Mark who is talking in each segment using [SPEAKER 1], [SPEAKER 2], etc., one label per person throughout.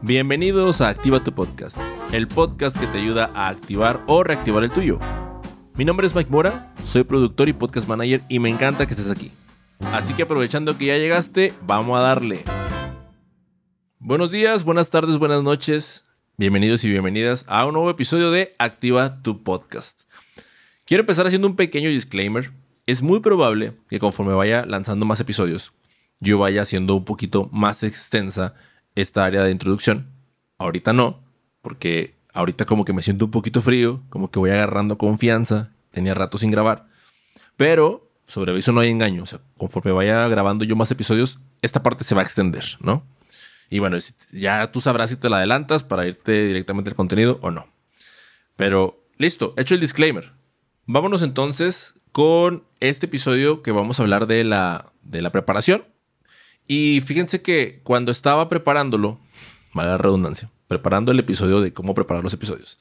[SPEAKER 1] Bienvenidos a Activa tu Podcast, el podcast que te ayuda a activar o reactivar el tuyo. Mi nombre es Mike Mora, soy productor y podcast manager y me encanta que estés aquí. Así que aprovechando que ya llegaste, vamos a darle. Buenos días, buenas tardes, buenas noches. Bienvenidos y bienvenidas a un nuevo episodio de Activa tu Podcast. Quiero empezar haciendo un pequeño disclaimer. Es muy probable que conforme vaya lanzando más episodios, yo vaya haciendo un poquito más extensa esta área de introducción. Ahorita no, porque ahorita como que me siento un poquito frío, como que voy agarrando confianza, tenía rato sin grabar. Pero sobre aviso no hay engaño, o sea, conforme vaya grabando yo más episodios, esta parte se va a extender, ¿no? Y bueno, ya tú sabrás si te la adelantas para irte directamente al contenido o no. Pero listo, hecho el disclaimer. Vámonos entonces con este episodio que vamos a hablar de la, de la preparación y fíjense que cuando estaba preparándolo, mala redundancia, preparando el episodio de cómo preparar los episodios,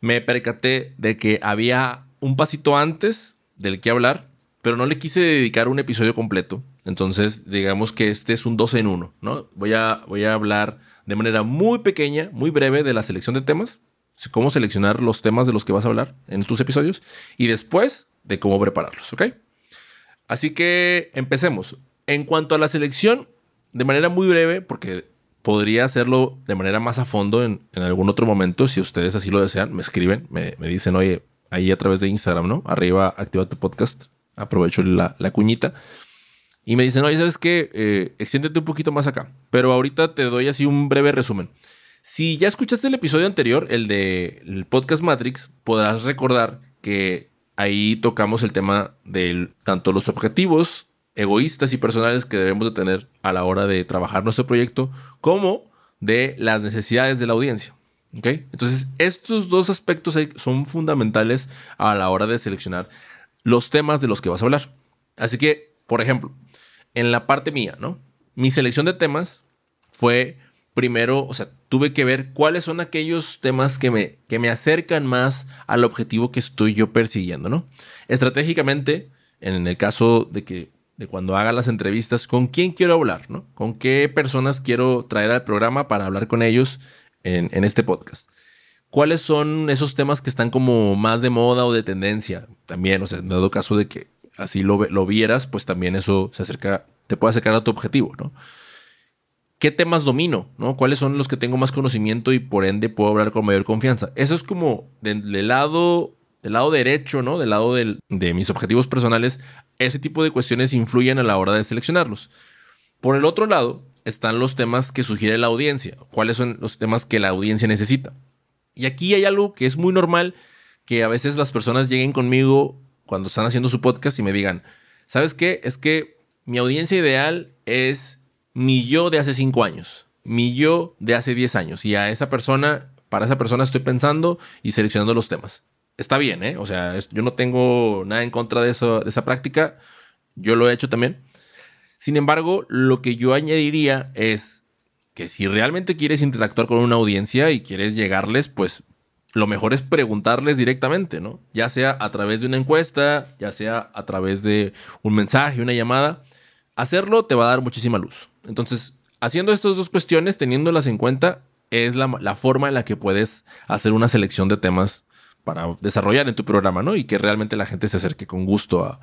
[SPEAKER 1] me percaté de que había un pasito antes del que hablar, pero no le quise dedicar un episodio completo. Entonces, digamos que este es un 12 en 1, ¿no? Voy a, voy a hablar de manera muy pequeña, muy breve de la selección de temas, cómo seleccionar los temas de los que vas a hablar en tus episodios y después de cómo prepararlos, ¿ok? Así que empecemos. En cuanto a la selección, de manera muy breve, porque podría hacerlo de manera más a fondo en, algún otro momento, si ustedes así lo desean, me escriben, me, dicen, oye, ahí a través de Instagram, ¿no? Arriba, activa tu podcast, aprovecho la, cuñita. Y me dicen, oye, ¿sabes qué? Eh, extiéndete un poquito más acá. Pero ahorita te doy así un breve resumen. Si ya escuchaste el episodio anterior, el de podcast Matrix, podrás recordar que ahí tocamos el tema de tanto los objetivos egoístas y personales que debemos de tener a la hora de trabajar nuestro proyecto, como de las necesidades de la audiencia. ¿Okay? Entonces, estos dos aspectos son fundamentales a la hora de seleccionar los temas de los que vas a hablar. Así que, por ejemplo, en la parte mía, ¿no? Mi selección de temas fue primero, o sea, tuve que ver cuáles son aquellos temas que me, que me acercan más al objetivo que estoy yo persiguiendo, ¿no? Estratégicamente, en el caso de que de cuando haga las entrevistas, con quién quiero hablar, ¿no? Con qué personas quiero traer al programa para hablar con ellos en, este podcast. ¿Cuáles son esos temas que están como más de moda o de tendencia? También, o sea, en dado caso de que así lo, lo vieras, pues también eso se acerca, te puede acercar a tu objetivo, ¿no? ¿Qué temas domino? ¿no? ¿Cuáles son los que tengo más conocimiento y por ende puedo hablar con mayor confianza? Eso es como del lado del lado derecho, ¿no? Del lado de mis objetivos personales, ese tipo de cuestiones influyen a la hora de seleccionarlos. Por el otro lado, están los temas que sugiere la audiencia. ¿Cuáles son los temas que la audiencia necesita? Y aquí hay algo que es muy normal, que a veces las personas lleguen conmigo cuando están haciendo su podcast y me digan, ¿sabes qué? Es que mi audiencia ideal es mi yo de hace cinco años, mi yo de hace 10 años. Y a esa persona, para esa persona estoy pensando y seleccionando los temas está bien, ¿eh? O sea, yo no tengo nada en contra de, de esa práctica. Yo lo he hecho también. Sin embargo, lo que yo añadiría es que si realmente quieres interactuar con una audiencia y quieres llegarles, pues lo mejor es preguntarles directamente, ¿no? Ya sea a través de una encuesta, ya sea a través de un mensaje, una llamada. Hacerlo te va a dar muchísima luz. Entonces, haciendo estas dos cuestiones, teniéndolas en cuenta, es la, la forma en la que puedes hacer una selección de temas para desarrollar en tu programa, ¿no? Y que realmente la gente se acerque con gusto a,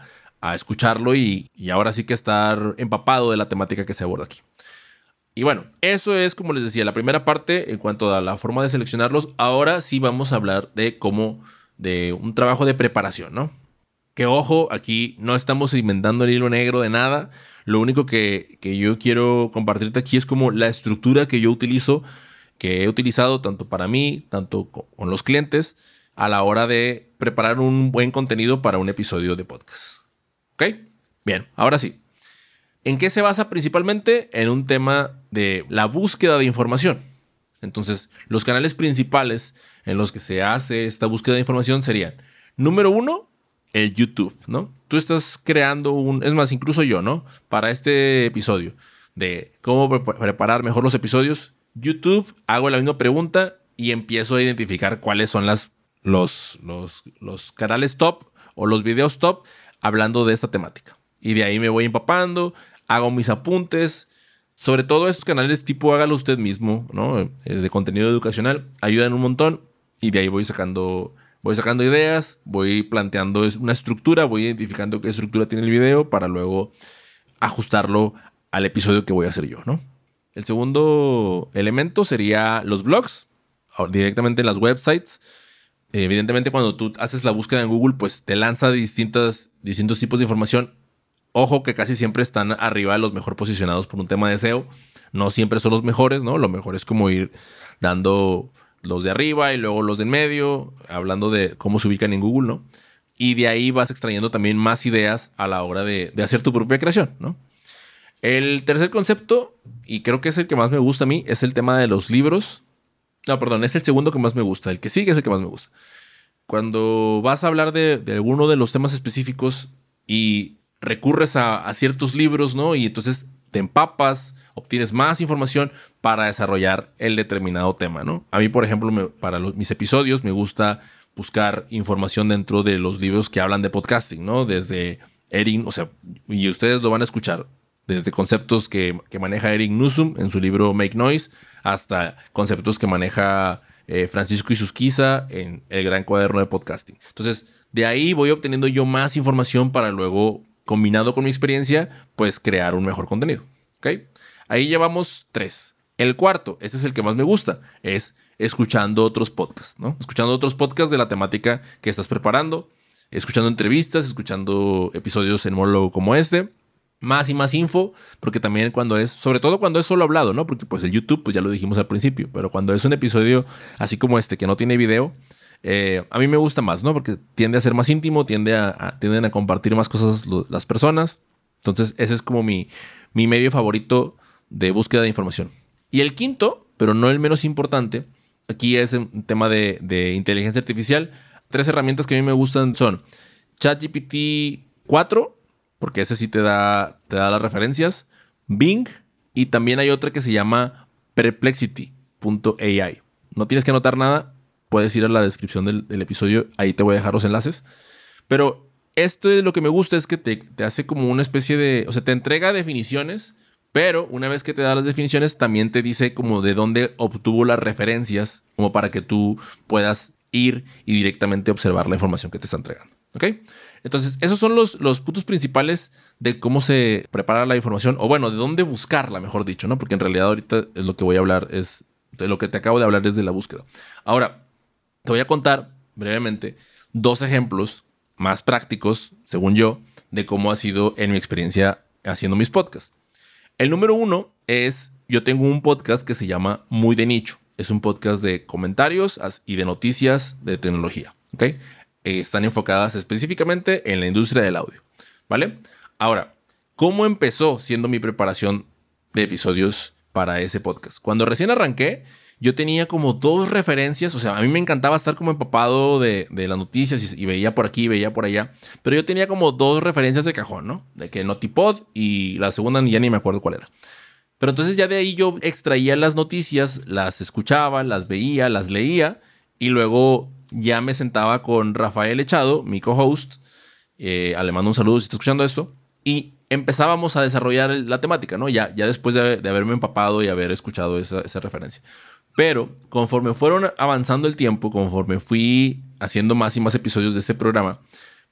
[SPEAKER 1] escucharlo y, ahora sí que estar empapado de la temática que se aborda aquí. Y bueno, eso es, como les decía, la primera parte en cuanto a la forma de seleccionarlos. Ahora sí vamos a hablar de cómo, de un trabajo de preparación, ¿no? Que ojo, aquí no estamos inventando el hilo negro de nada. Lo único que, que yo quiero compartirte aquí es como la estructura que yo utilizo, que he utilizado tanto para mí, tanto con los clientes a la hora de preparar un buen contenido para un episodio de podcast. ¿Ok? Bien, ahora sí. ¿En qué se basa principalmente? En un tema de la búsqueda de información. Entonces, los canales principales en los que se hace esta búsqueda de información serían, número uno, el YouTube, ¿no? Tú estás creando un, es más, incluso yo, ¿no? Para este episodio de cómo preparar mejor los episodios, YouTube, hago la misma pregunta y empiezo a identificar cuáles son las los, los, canales top o los videos top hablando de esta temática. Y de ahí me voy empapando, hago mis apuntes, sobre todo estos canales tipo hágalo usted mismo, ¿no? Eh, de contenido educacional, ayudan un montón y de ahí voy sacando, voy sacando ideas, voy planteando una estructura, voy identificando qué estructura tiene el video para luego ajustarlo al episodio que voy a hacer yo, ¿no? El segundo elemento sería los blogs, directamente en las websites. Evidentemente, cuando tú haces la búsqueda en Google, pues te lanza distintas, distintos tipos de información. Ojo que casi siempre están arriba los mejor posicionados por un tema de SEO. No siempre son los mejores, ¿no? Lo mejor es como ir dando los de arriba y luego los de en medio, hablando de cómo se ubican en Google, ¿no? Y de ahí vas extrayendo también más ideas a la hora de, de hacer tu propia creación, ¿no? El tercer concepto, y creo que es el que más me gusta a mí, es el tema de los libros. No, perdón, es el segundo que más me gusta. El que sigue es el que más me gusta. Cuando vas a hablar de, alguno de los temas específicos y recurres a, ciertos libros, ¿no? Y entonces te empapas, obtienes más información para desarrollar el determinado tema, ¿no? A mí, por ejemplo, para mis episodios me gusta buscar información dentro de los libros que hablan de podcasting, ¿no? Desde Erin, o sea, y ustedes lo van a escuchar desde conceptos que, maneja Eric Nusum en su libro Make Noise hasta conceptos que maneja eh, Francisco Isusquiza en el gran cuaderno de podcasting. Entonces, de ahí voy obteniendo yo más información para luego, combinado con mi experiencia, pues crear un mejor contenido. ¿Ok? Ahí llevamos tres. El cuarto, ese es el que más me gusta, es escuchando otros podcasts, ¿no? Escuchando otros podcasts de la temática que estás preparando, escuchando entrevistas, escuchando episodios en monólogo como este más y más info, porque también cuando es, sobre todo cuando es solo hablado, ¿no? Porque pues el YouTube, pues ya lo dijimos al principio, pero cuando es un episodio así como este, que no tiene video, eh, a mí me gusta más, ¿no? Porque tiende a ser más íntimo, tiende a, tienden a compartir más cosas las personas. Entonces, ese es como mi, mi medio favorito de búsqueda de información. Y el quinto, pero no el menos importante, aquí es un tema de, de inteligencia artificial. Tres herramientas que a mí me gustan son ChatGPT 4, porque ese sí te da, te da las referencias. Bing y también hay otra que se llama perplexity.ai. No tienes que anotar nada, puedes ir a la descripción del, episodio, ahí te voy a dejar los enlaces. Pero esto es lo que me gusta, es que te, te hace como una especie de, o sea, te entrega definiciones, pero una vez que te da las definiciones, también te dice como de dónde obtuvo las referencias, como para que tú puedas ir y directamente observar la información que te está entregando. ¿Ok? Entonces, esos son los, los puntos principales de cómo se prepara la información, o bueno, de dónde buscarla, mejor dicho, ¿no? Porque en realidad ahorita es lo que voy a hablar, es de lo que te acabo de hablar es de la búsqueda. Ahora, te voy a contar brevemente dos ejemplos más prácticos, según yo, de cómo ha sido en mi experiencia haciendo mis podcasts. El número uno es, yo tengo un podcast que se llama Muy de Nicho. Es un podcast de comentarios y de noticias de tecnología. ¿ok? Eh, están enfocadas específicamente en la industria del audio, ¿vale? Ahora, ¿cómo empezó siendo mi preparación de episodios para ese podcast? Cuando recién arranqué, yo tenía como dos referencias, o sea, a mí me encantaba estar como empapado de, las noticias y, veía por aquí, veía por allá, pero yo tenía como dos referencias de cajón, ¿no? De que Notipod y la segunda ya ni me acuerdo cuál era. Pero entonces ya de ahí yo extraía las noticias, las escuchaba, las veía, las leía y luego ya me sentaba con Rafael Echado, mi co-host, eh, le mando un saludo si está escuchando esto, y empezábamos a desarrollar la temática, ¿no? Ya, ya después de, haberme empapado y haber escuchado esa, referencia. Pero conforme fueron avanzando el tiempo, conforme fui haciendo más y más episodios de este programa,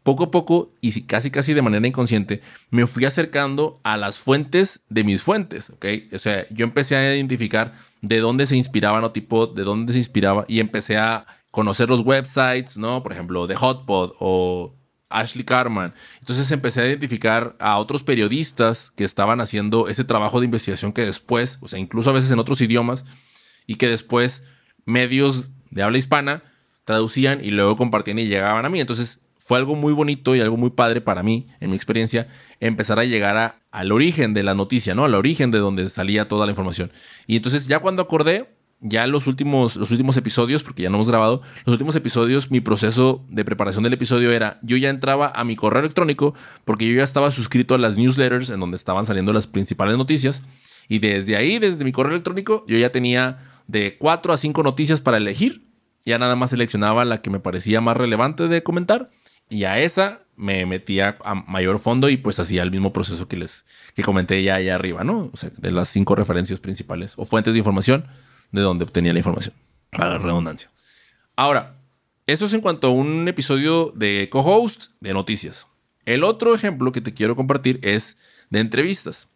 [SPEAKER 1] poco a poco y casi casi de manera inconsciente, me fui acercando a las fuentes de mis fuentes, ¿ok? O sea, yo empecé a identificar de dónde se inspiraba Notipod, de dónde se inspiraba y empecé a conocer los websites, ¿no? Por ejemplo, de Hotpot o Ashley Carman. Entonces empecé a identificar a otros periodistas que estaban haciendo ese trabajo de investigación que después, o sea, incluso a veces en otros idiomas, y que después medios de habla hispana traducían y luego compartían y llegaban a mí. Entonces fue algo muy bonito y algo muy padre para mí, en mi experiencia, empezar a llegar al origen de la noticia, ¿no? Al origen de donde salía toda la información. Y entonces ya cuando acordé, ya los últimos, los últimos episodios, porque ya no hemos grabado, los últimos episodios, mi proceso de preparación del episodio era, yo ya entraba a mi correo electrónico, porque yo ya estaba suscrito a las newsletters en donde estaban saliendo las principales noticias, y desde ahí, desde mi correo electrónico, yo ya tenía de cuatro a cinco noticias para elegir, ya nada más seleccionaba la que me parecía más relevante de comentar, y a esa me metía a mayor fondo y pues hacía el mismo proceso que les que comenté ya allá arriba, ¿no? O sea, de las cinco referencias principales o fuentes de información de donde obtenía la información, para la redundancia. Ahora, eso es en cuanto a un episodio de co-host de noticias. El otro ejemplo que te quiero compartir es de entrevistas.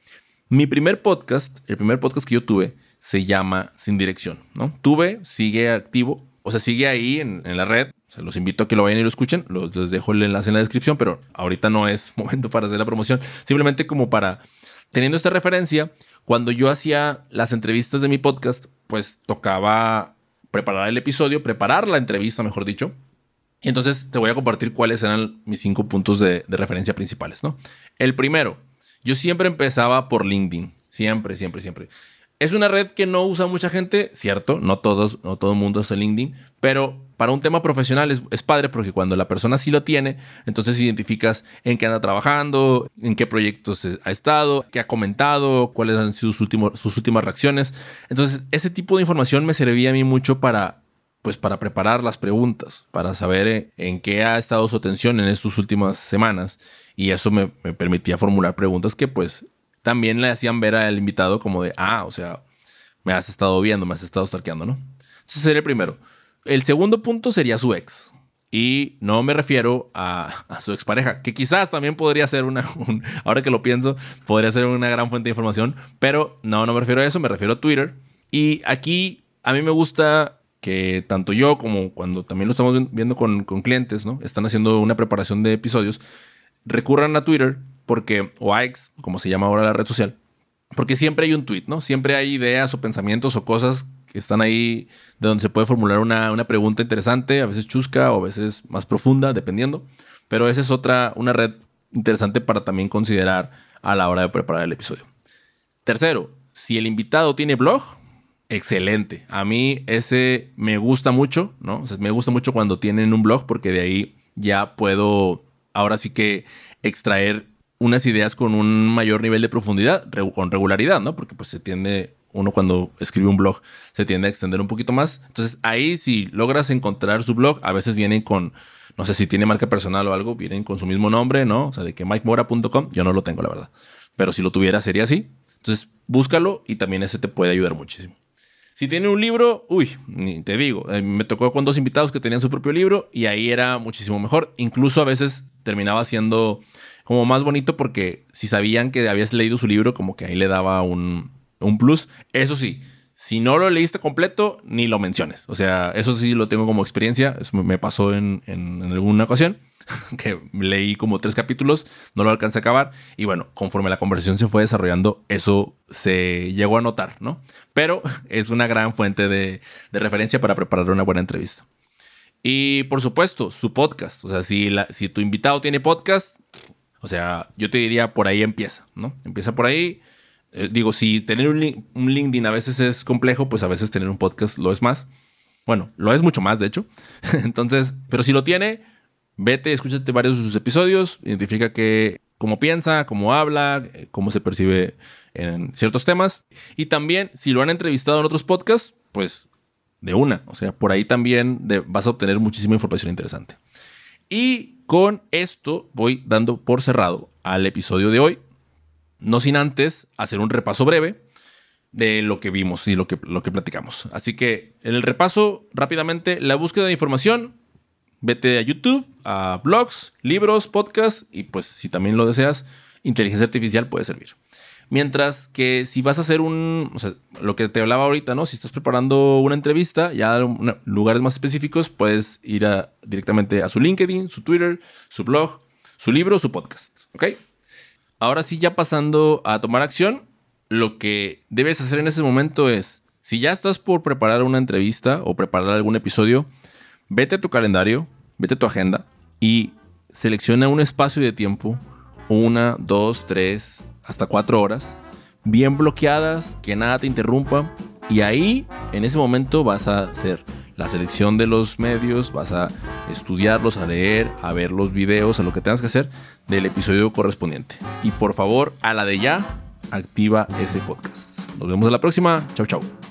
[SPEAKER 1] Mi primer podcast, el primer podcast que yo tuve, se llama Sin Dirección, ¿no? Tuve, sigue activo, o sea, sigue ahí en, la red. Se los invito a que lo vayan y lo escuchen. les dejo el enlace en la descripción, pero ahorita no es momento para hacer la promoción. Simplemente como para, teniendo esta referencia, cuando yo hacía las entrevistas de mi podcast, pues tocaba preparar el episodio, preparar la entrevista, mejor dicho. Y entonces te voy a compartir cuáles eran mis cinco puntos de, de referencia principales, ¿no? El primero, yo siempre empezaba por LinkedIn. Siempre, siempre, siempre. Es una red que no usa mucha gente, cierto, no todos, no todo el mundo usa LinkedIn, pero para un tema profesional es, es, padre porque cuando la persona sí lo tiene, entonces identificas en qué anda trabajando, en qué proyectos ha estado, qué ha comentado, cuáles han sido sus, últimos, sus últimas reacciones. Entonces, ese tipo de información me servía a mí mucho para pues para preparar las preguntas, para saber eh, en qué ha estado su atención en estas últimas semanas. Y eso me, me permitía formular preguntas que pues también le hacían ver al invitado como de, ah, o sea, me has estado viendo, me has estado stalkeando, ¿no? Entonces sería el primero. El segundo punto sería su ex. Y no me refiero a, a su expareja, que quizás también podría ser una, ahora que lo pienso, podría ser una gran fuente de información, pero no, no me refiero a eso, me refiero a Twitter. Y aquí a mí me gusta que tanto yo como cuando también lo estamos viendo con, con clientes, ¿no? Están haciendo una preparación de episodios, recurran a Twitter porque, o a X, como se llama ahora la red social, porque siempre hay un tweet, ¿no? Siempre hay ideas o pensamientos o cosas que están ahí de donde se puede formular una, una pregunta interesante, a veces chusca o a veces más profunda, dependiendo. Pero esa es otra, una red interesante para también considerar a la hora de preparar el episodio. Tercero, si el invitado tiene blog, excelente. A mí ese me gusta mucho, ¿no? Me gusta mucho cuando tienen un blog porque de ahí ya puedo ahora sí que extraer unas ideas con un mayor nivel de profundidad, con regularidad, ¿no? Porque pues se tiende, uno cuando escribe un blog se tiende a extender un poquito más. Entonces ahí si logras encontrar su blog, a veces vienen con, no sé si tiene marca personal o algo, vienen con su mismo nombre, ¿no? O sea, de que mikemora.com, yo no lo tengo, la verdad. Pero si lo tuviera sería así. Entonces búscalo y también ese te puede ayudar muchísimo. Si tiene un libro, uy, te digo, eh, me tocó con dos invitados que tenían su propio libro y ahí era muchísimo mejor. Incluso a veces terminaba siendo como más bonito porque si sabían que habías leído su libro, como que ahí le daba un, plus. Eso sí, si no lo leíste completo, ni lo menciones. O sea, eso sí lo tengo como experiencia. Eso me pasó en, en, alguna ocasión que leí como tres capítulos, no lo alcancé a acabar. Y bueno, conforme la conversación se fue desarrollando, eso se llegó a notar, ¿no? Pero es una gran fuente de, de referencia para preparar una buena entrevista. Y por supuesto, su podcast. O sea, si, la, si tu invitado tiene podcast, o sea, yo te diría por ahí empieza, ¿no? Empieza por ahí. Eh, digo, si tener un, LinkedIn a veces es complejo, pues a veces tener un podcast lo es más. Bueno, lo es mucho más, de hecho. Entonces, pero si lo tiene, vete, escúchate varios de sus episodios, identifica que, cómo piensa, cómo habla, cómo se percibe en ciertos temas. Y también, si lo han entrevistado en otros podcasts, pues de una. O sea, por ahí también vas a obtener muchísima información interesante. Y con esto voy dando por cerrado al episodio de hoy, no sin antes hacer un repaso breve de lo que vimos y lo que, lo que platicamos. Así que en el repaso, rápidamente, la búsqueda de información, vete a YouTube, a blogs, libros, podcasts y pues si también lo deseas, inteligencia artificial puede servir. Mientras que si vas a hacer un, lo que te hablaba ahorita, ¿no? Si estás preparando una entrevista, ya en lugares más específicos, puedes ir directamente a su LinkedIn, su Twitter, su blog, su libro, su podcast. Ahora sí, ya pasando a tomar acción, lo que debes hacer en ese momento es, si ya estás por preparar una entrevista o preparar algún episodio, vete a tu calendario, vete a tu agenda y selecciona un espacio de tiempo, una, dos, tres, hasta cuatro horas, bien bloqueadas, que nada te interrumpa. Y ahí, en ese momento, vas a hacer la selección de los medios, vas a estudiarlos, a leer, a ver los videos, a lo que tengas que hacer del episodio correspondiente. Y por favor, a la de ya, activa ese podcast. Nos vemos en la próxima. Chau, chau.